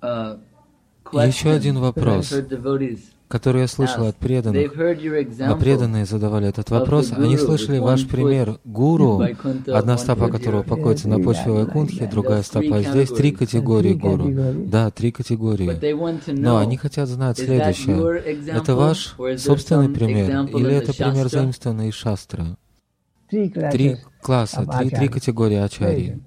uh, Еще один вопрос который я слышал от преданных, а преданные задавали этот вопрос, они слышали ваш пример. гуру, одна стопа которого покоится на почве Вайкунтхи, другая стопа. Здесь. Три категории гуру. Да, три категории. Но они хотят знать следующее. Это ваш собственный пример? или это пример заимствованный из шастры? Три класса, три, три категории ачарьи.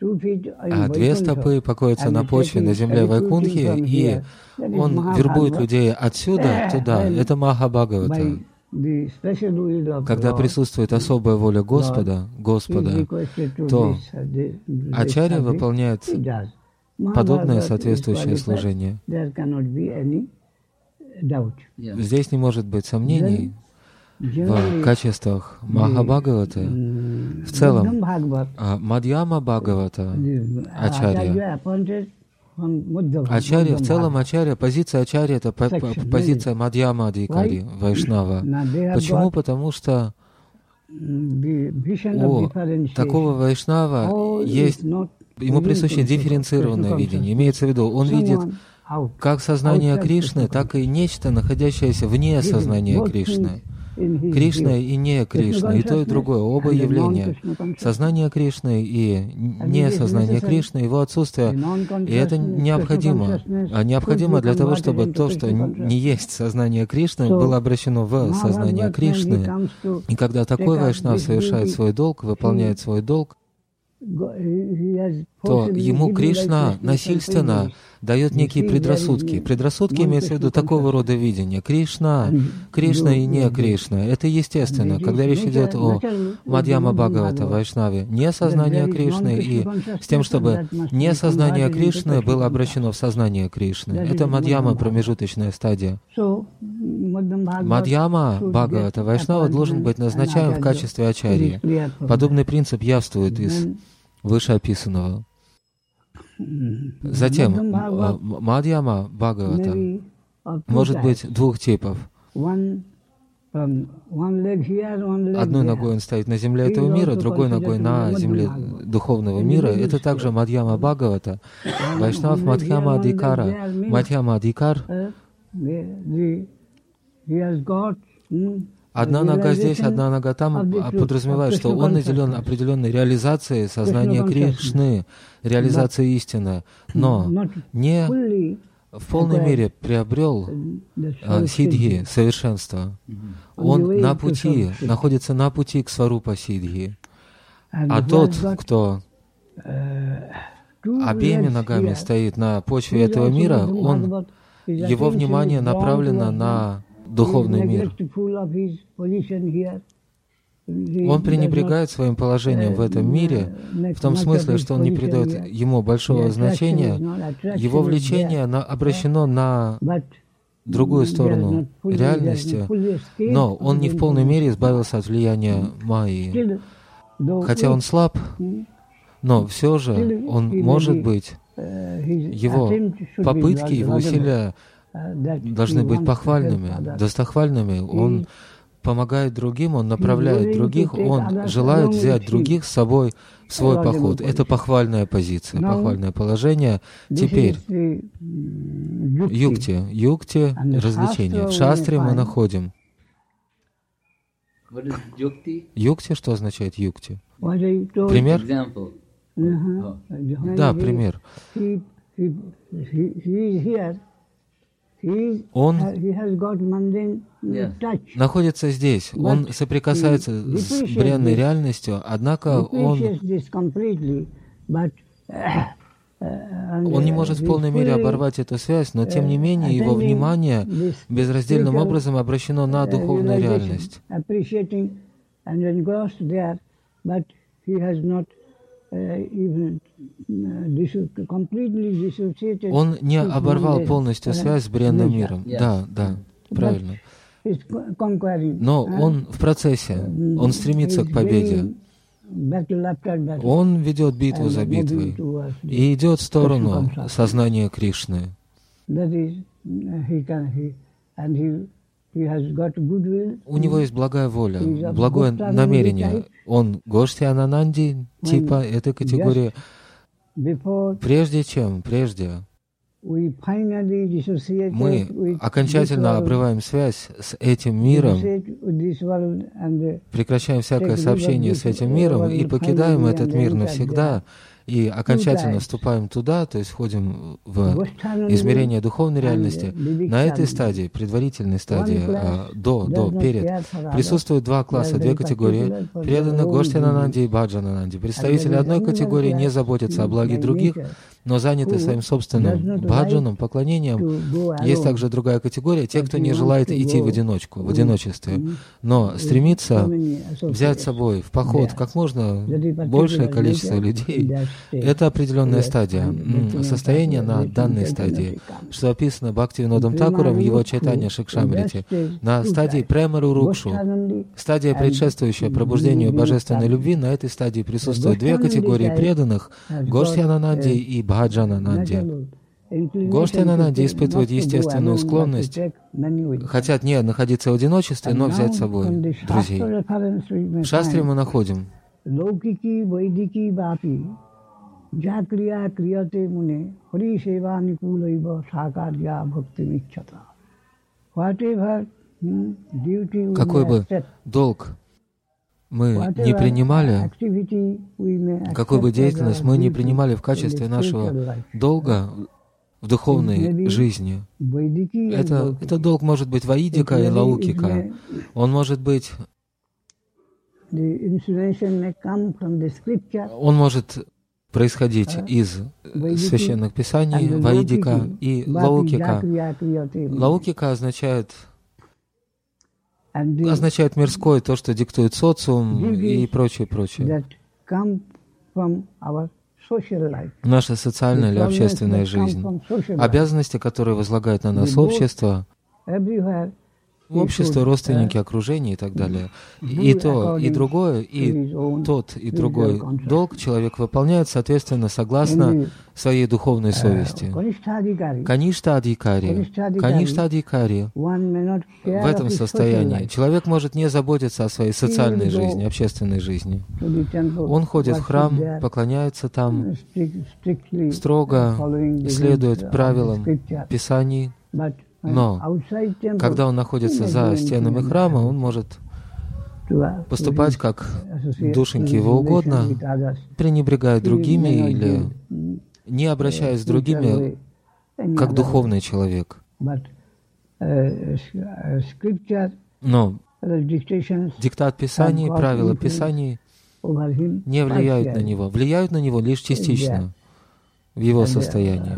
А две стопы покоятся на почве, на земле Вайкунхи, и он вербует людей отсюда туда. Это Маха Бхагавата. Когда присутствует особая воля Господа, Господа, то Ачарья выполняет подобное соответствующее служение. Здесь не может быть сомнений, в качествах Махабхагавата, в целом а, Мадьяма Бхагавата, Ачарья, Ачарья, в целом Ачарья, позиция Ачарья — это по, по, позиция Мадьяма Адикари, Вайшнава. Почему? Потому что у такого Вайшнава есть, ему присуще дифференцированное видение. Имеется в виду, он видит как сознание Кришны, так и нечто, находящееся вне сознания Кришны. Кришна и не Кришна, и то, и другое, оба явления. Сознание Кришны и не сознание Кришны, его отсутствие, и это необходимо. А необходимо для того, чтобы то, что не есть сознание Кришны, было обращено в сознание Кришны. И когда такой вайшнав совершает свой долг, выполняет свой долг, то ему Кришна насильственно дает некие предрассудки. Предрассудки имеются в виду такого рода видения. Кришна, Кришна и не Кришна. Это естественно. Когда речь идет о Мадьяма Бхагавата, Вайшнаве, не сознание Кришны и с тем, чтобы не сознание Кришны было обращено в сознание Кришны. Это Мадьяма промежуточная стадия. Мадьяма Бхагавата Вайшнава должен быть назначаем в качестве ачарьи. Подобный принцип явствует из вышеописанного. Затем а, Мадьяма Бхагавата может быть двух типов. Одной ногой он стоит на земле этого мира, другой ногой на земле духовного мира. Это также Мадьяма Бхагавата. Вайшнав Мадхьяма Адикара. Мадхьяма Адикар Одна нога здесь, одна нога там а подразумевает, что он наделен определенной реализацией сознания Кришны, реализацией истины, но не в полной мере приобрел а, сидхи, совершенство. Он на пути, находится на пути к сварупа сидхи. А тот, кто обеими ногами стоит на почве этого мира, он, его внимание направлено на духовный мир. Он пренебрегает своим положением в этом мире, в том смысле, что он не придает ему большого значения. Его влечение обращено на другую сторону реальности, но он не в полной мере избавился от влияния Майи. Хотя он слаб, но все же он может быть, его попытки, его усилия должны быть похвальными, достохвальными. Он помогает другим, он направляет других, он желает взять других с собой в свой поход. Это похвальная позиция, похвальное положение. Теперь, юкти, юкти, развлечения. В шастре мы находим. Юкти, что означает юкти? Пример? Да, пример он находится здесь, он соприкасается с бренной реальностью, однако он, он не может в полной мере оборвать эту связь, но тем не менее его внимание безраздельным образом обращено на духовную реальность. Э, он не оборвал полностью связь с бренным миром. Да, да, правильно. Но он в процессе, он стремится к победе. Он ведет битву за битвой и идет в сторону сознания Кришны. У него есть благая воля, благое намерение. Он Гошти Анананди, типа этой категории. Прежде чем, прежде, мы окончательно обрываем связь с этим миром, прекращаем всякое сообщение с этим миром и покидаем этот мир навсегда, и окончательно вступаем туда, то есть входим в измерение духовной реальности, на этой стадии, предварительной стадии, а, до, до, перед, присутствуют два класса, две категории, преданные Гоштинананди и Баджанананди. Представители одной категории не заботятся о благе других, но заняты своим собственным баджаном, поклонением. Есть также другая категория, те, кто не желает идти в одиночку, в одиночестве, но стремится взять с собой в поход как можно большее количество людей. Это определенная стадия, состояние на данной стадии, что описано Бхактивинодом Такуром в его читании Шикшамрити, на стадии Премару Рукшу, стадия, предшествующая пробуждению божественной любви, на этой стадии присутствуют две категории преданных, Гоштьянананди и Бхаджанананди. Гоштьянананди испытывает естественную склонность, хотят не находиться в одиночестве, но взять с собой друзей. В шастре мы находим. Какой бы долг мы не принимали, какую бы деятельность мы не принимали в качестве нашего долга в духовной жизни, это, это долг может быть ваидика и лаукика, он может быть он может происходить из священных писаний, Ваидика и Лаукика. Лаукика означает означает мирское, то, что диктует социум и прочее, прочее. Наша социальная или общественная жизнь, обязанности, которые возлагает на нас общество, общество, родственники, окружение и так далее. И то, и другое, и тот, и другой долг человек выполняет, соответственно, согласно своей духовной совести. Каништа Адикари. Каништа Адикари. В этом состоянии человек может не заботиться о своей социальной жизни, общественной жизни. Он ходит в храм, поклоняется там, строго следует правилам Писаний, но когда он находится за стенами храма, он может поступать как душеньки его угодно, пренебрегая другими или не обращаясь с другими, как духовный человек. Но диктат Писаний, правила Писаний не влияют на него, влияют на него лишь частично в его состоянии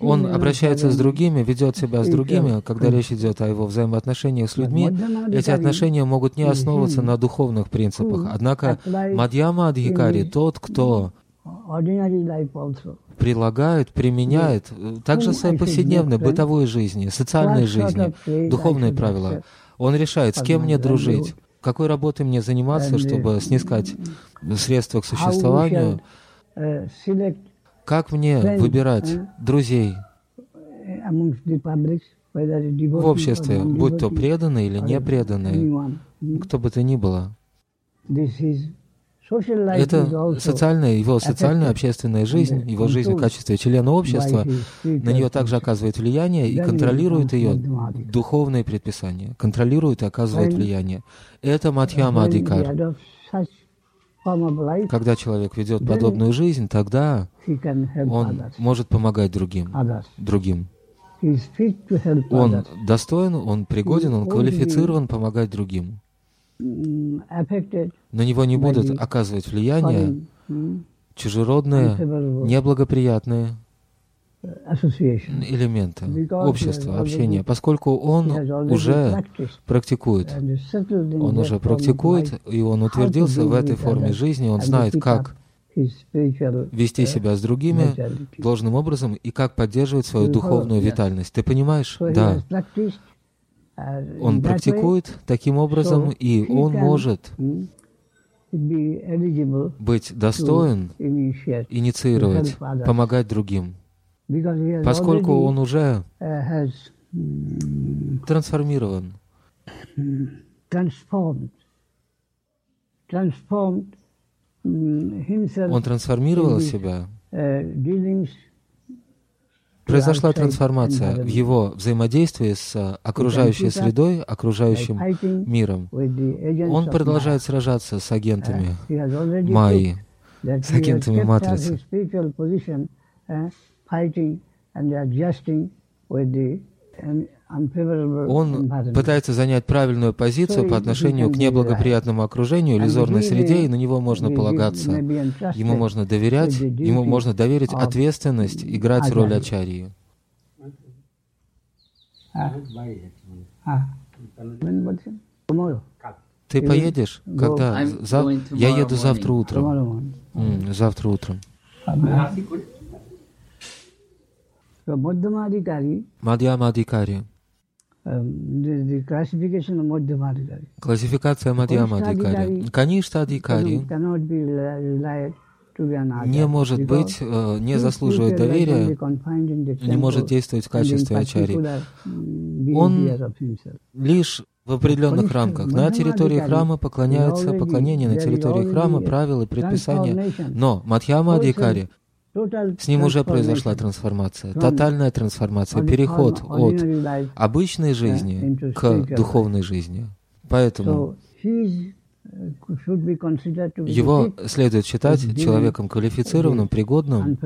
он обращается с другими, ведет себя с другими, когда речь идет о его взаимоотношениях с людьми, эти отношения могут не основываться на духовных принципах. Однако Мадьяма Адхикари, тот, кто прилагает, применяет также в своей повседневной бытовой жизни, социальной жизни, духовные правила. Он решает, с кем мне дружить, какой работой мне заниматься, чтобы снискать средства к существованию, как мне выбирать друзей в обществе, будь то преданные или не преданные, кто бы то ни было? Это социальная, его социальная общественная жизнь, его жизнь в качестве члена общества, на нее также оказывает влияние и контролирует ее духовные предписания, контролирует и оказывает влияние. Это Мадхьяма Адикар. Когда человек ведет подобную жизнь, тогда он может помогать другим. другим. Он достоин, он пригоден, он квалифицирован помогать другим. На него не будут оказывать влияние чужеродные, неблагоприятные элемента общества, общения, поскольку он уже практикует. Он уже практикует, и он утвердился в этой форме жизни, он знает, как вести себя с другими должным образом и как поддерживать свою духовную витальность. Ты понимаешь? Да. Он практикует таким образом, и он может быть достоин инициировать, помогать другим поскольку он уже uh, трансформирован, он трансформировал себя, произошла трансформация в его взаимодействии с окружающей средой, окружающим миром. Он продолжает сражаться с агентами Майи, с агентами Матрицы. Он пытается занять правильную позицию по отношению к неблагоприятному окружению, иллюзорной среде, и на него можно полагаться. Ему можно доверять, ему можно доверить ответственность играть роль ачарьи. Ты поедешь? Когда? Зав... Я еду завтра утром. Завтра утром. Мадьямадикари. Классификация Мадьямадикари. Каништа Адикари не может быть, э, не заслуживает доверия, не может действовать в качестве ачари. Он лишь в определенных рамках. На территории храма поклоняются, поклонение на территории храма, правила, предписания. Но Мадхьяма Адикари с ним уже произошла трансформация, тотальная трансформация, переход от обычной жизни к духовной жизни. Поэтому его следует считать человеком квалифицированным, пригодным,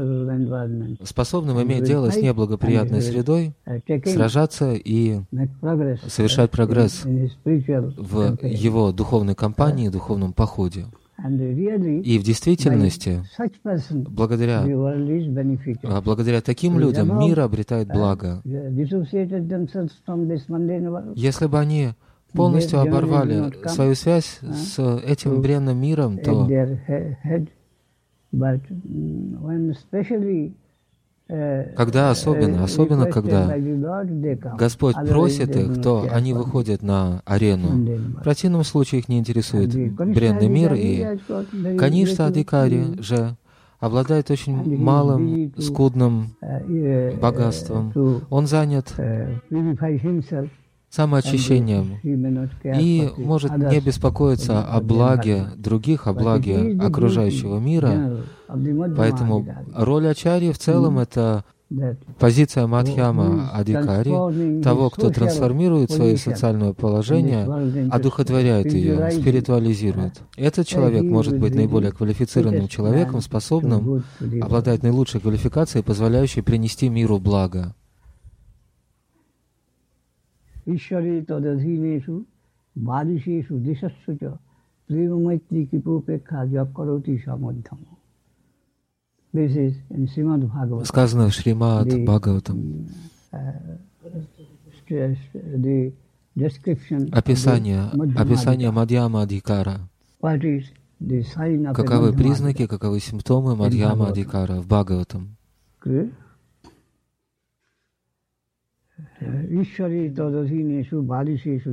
способным иметь дело с неблагоприятной средой, сражаться и совершать прогресс в его духовной кампании, духовном походе. И в действительности, благодаря, а, благодаря таким людям мир обретает благо. Если бы они полностью оборвали свою связь с этим бренным миром, то когда особенно, особенно когда Господь просит их, то они выходят на арену. В противном случае их не интересует бренный мир, и Каништа Адикари же обладает очень малым, скудным богатством. Он занят самоочищением и может не беспокоиться о благе других, о благе окружающего мира. Поэтому роль Ачарьи в целом — это позиция Мадхьяма Адикари, того, кто трансформирует свое социальное положение, одухотворяет ее, спиритуализирует. Этот человек может быть наиболее квалифицированным человеком, способным обладать наилучшей квалификацией, позволяющей принести миру благо. ঈশ্বরে তদধীনেষু বারিশেষু দেশস্ব চ প্রেমমৈত্রী কৃপোপেক্ষা জপ করতি সমধ্যম Сказано в Шримад Бхагаватам. Описание, описание Мадьяма Адикара. Каковы признаки, каковы симптомы Мадьяма Адикара в Бхагаватам? Ishwari Tadasineshu Bhadiseshu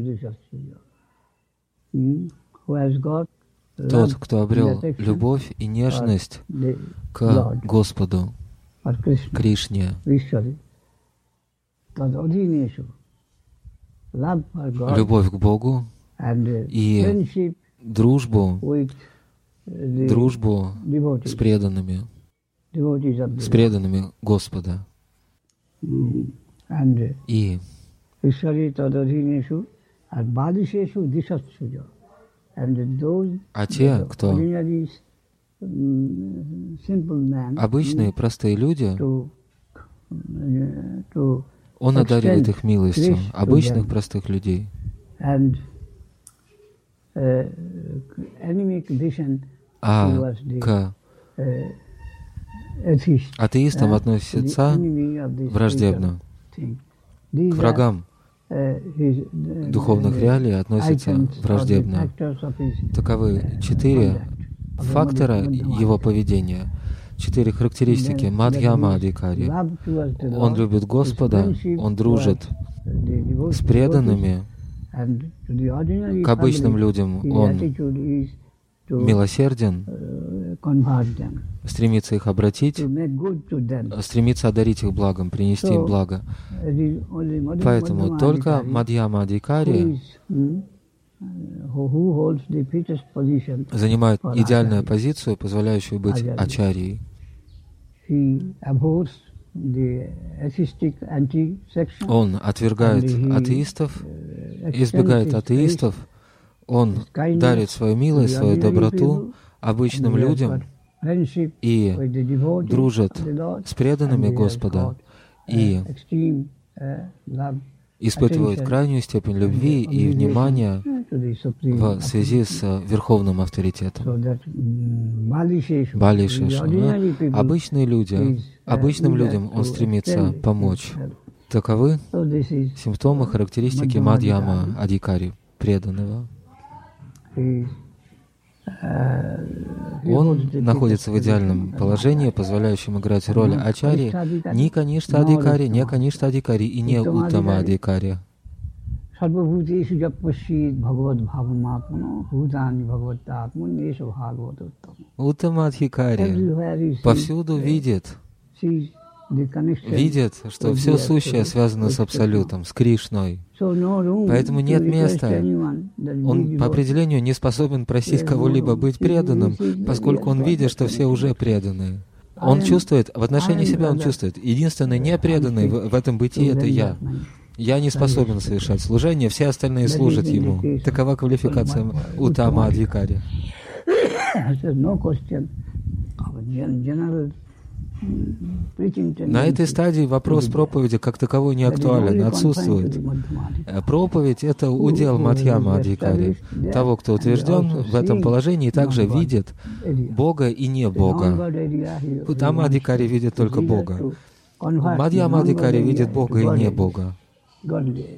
Тот, кто обрел любовь и нежность к Господу, Кришне, любовь к Богу и дружбу, дружбу с преданными, с преданными Господа. И а те, кто? обычные простые люди, он одаривает их милостью, обычных простых людей. А к. атеистам относятся враждебно к врагам духовных реалий относятся враждебно. Таковы четыре фактора его поведения, четыре характеристики. Мадхьяма Адикари. Он любит Господа, он дружит с преданными, к обычным людям он милосерден, стремится их обратить, стремится одарить их благом, принести им благо. Поэтому только Мадьяма Адикари, занимает идеальную позицию, позволяющую быть ачарьей. Он отвергает атеистов, избегает атеистов, он дарит свою милость, свою доброту обычным людям и дружит с преданными Господа и испытывают крайнюю степень любви и внимания в связи с верховным авторитетом. Бали. Обычные люди, обычным людям он стремится помочь. Таковы симптомы, характеристики Мадьяма Адикари, преданного. Он находится в идеальном положении, позволяющем играть роль ачари, не конечно адикари, не конечно адикари и не утама адикари. Утама адхикари повсюду видит, видит, что все сущее связано с Абсолютом, с Кришной. Поэтому нет места. Он по определению не способен просить кого-либо быть преданным, поскольку он видит, что все уже преданы. Он чувствует, в отношении себя он чувствует, единственный непреданный в, в этом бытии — это я. Я не способен совершать служение, все остальные служат ему. Такова квалификация Утама Адвикари. На этой стадии вопрос проповеди как таковой не актуален, отсутствует. Э, проповедь — это удел Матьяма Адхикари, того, кто утвержден в этом положении и также видит Бога и не Бога. Там Адхикари видит только Бога. Мадьяма Адхикари видит Бога и не Бога.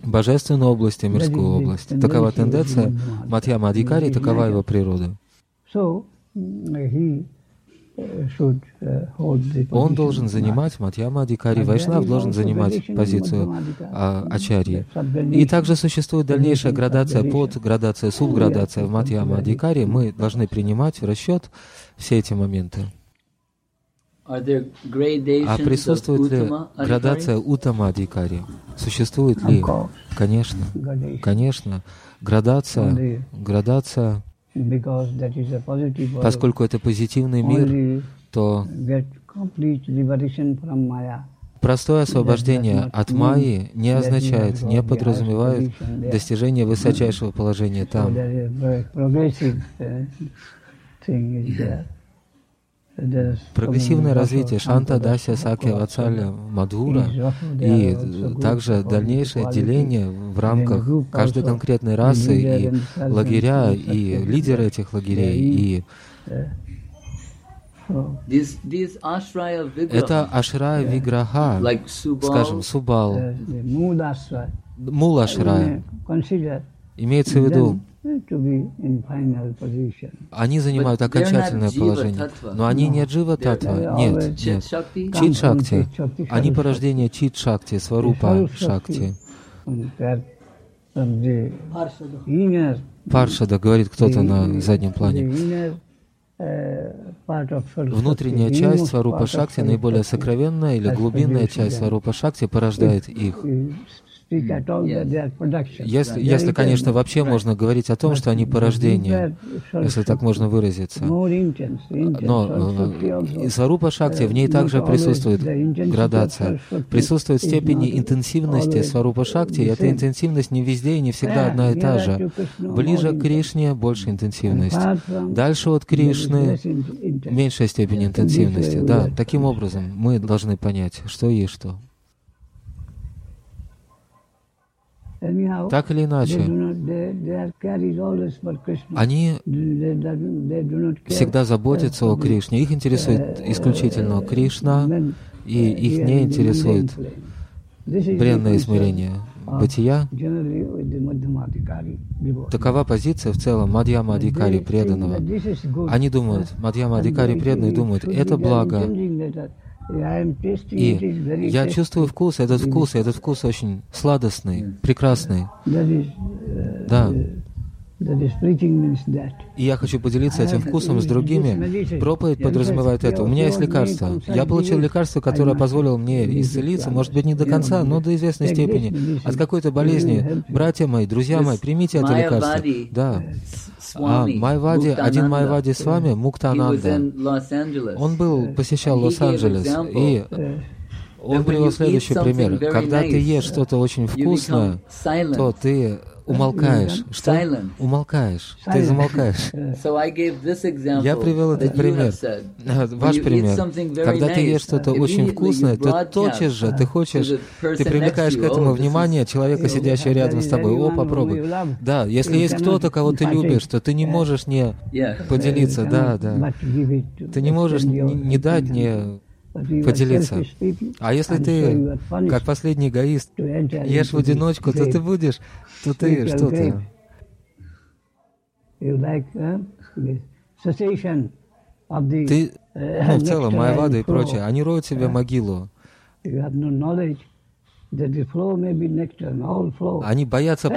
Божественную область и мирскую область. Такова тенденция Матьяма Адхикари, такова его природа. Он должен занимать, Матьяма Адикари Вайшнав должен занимать позицию а, Ачарьи. И также существует дальнейшая градация, под градация, субградация в Матьяма Адикари. Мы должны принимать в расчет все эти моменты. А присутствует ли градация Утама Адикари? Существует ли? Конечно. Конечно. Градация, градация Поскольку это позитивный мир, то простое освобождение от майи не означает, не подразумевает достижение высочайшего положения там. Прогрессивное развитие Шанта, Дася, Сакья, Вацаля, Мадхура и также дальнейшее деление в рамках каждой конкретной расы и лагеря, и лидеры этих лагерей, и это ашрая виграха, скажем, Субал, Мулашрая, имеется в виду они занимают окончательное положение, но они не джива татва, нет, нет. Чит шакти, они порождение чит шакти, сварупа шакти. Паршада, говорит кто-то на заднем плане. Внутренняя часть Сварупа Шакти, наиболее сокровенная или глубинная часть Сварупа Шакти порождает их. Если, если, конечно, вообще можно говорить о том, что они порождение, если так можно выразиться. Но э, Сварупа Шакти, в ней также присутствует градация, присутствует степени интенсивности Сварупа Шакти, и эта интенсивность не везде и не всегда одна и та же. Ближе к Кришне больше интенсивность. Дальше от Кришны меньшая степень интенсивности. Да, таким образом мы должны понять, что есть что. Так или иначе, они всегда заботятся о Кришне. Их интересует исключительно Кришна, и их не интересует бренное измерение бытия. Такова позиция в целом Мадьяма Адикари преданного. Они думают, Мадьяма Адикари преданные думают, это благо, и я чувствую вкус, этот вкус, этот вкус очень сладостный, прекрасный. Да. И я хочу поделиться этим вкусом с другими. Проповедь подразумевает это. У меня есть лекарство. Я получил лекарство, которое позволило мне исцелиться, может быть, не до конца, но до известной степени. От какой-то болезни. Братья мои, друзья мои, примите это лекарство. Да. А Майвади, один Майвади с вами, Муктананда, он был, посещал Лос-Анджелес, и он привел следующий пример. Когда ты ешь что-то очень вкусное, то ты умолкаешь. Что? Умолкаешь. Ты замолкаешь. Я привел этот пример. Ваш пример. Когда ты ешь что-то очень вкусное, то тотчас же ты хочешь, ты привлекаешь к этому внимание человека, сидящего рядом с тобой. О, попробуй. Да, если есть кто-то, кого ты любишь, то ты не можешь не поделиться. Да, да. Ты не можешь не дать, не поделиться. А если ты, как последний эгоист, ешь в одиночку, то ты будешь, то ты что-то... Ты, ну, в целом, Майавада и прочее, они роют себе могилу. Они боятся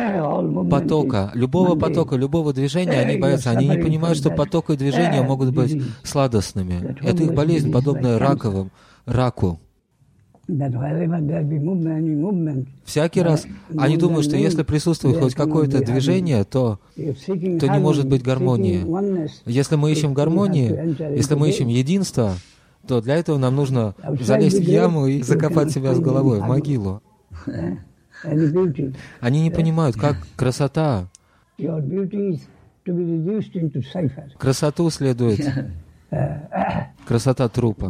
потока, любого потока, любого движения, они боятся. Они не понимают, что поток и движение могут быть сладостными. Это их болезнь, подобная раковым, раку. Всякий раз они думают, что если присутствует хоть какое-то движение, то, то не может быть гармонии. Если мы ищем гармонии, если мы ищем единство, то для этого нам нужно залезть в яму и закопать себя с головой в могилу. Они не понимают, как красота. Красоту следует. Красота трупа.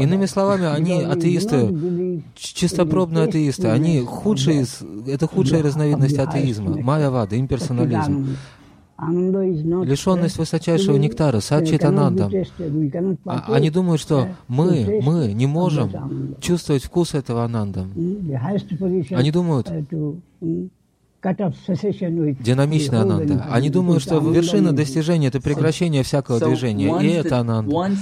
Иными словами, они атеисты, чистопробные атеисты, они худшие, это худшая разновидность атеизма, майявада, имперсонализм. Лишенность высочайшего нектара, садчитанандам. Они думают, что мы, мы не можем чувствовать вкус этого ананда. Они думают, динамичная ананда. Они думают, что вершина достижения — это прекращение всякого движения, и это ананда.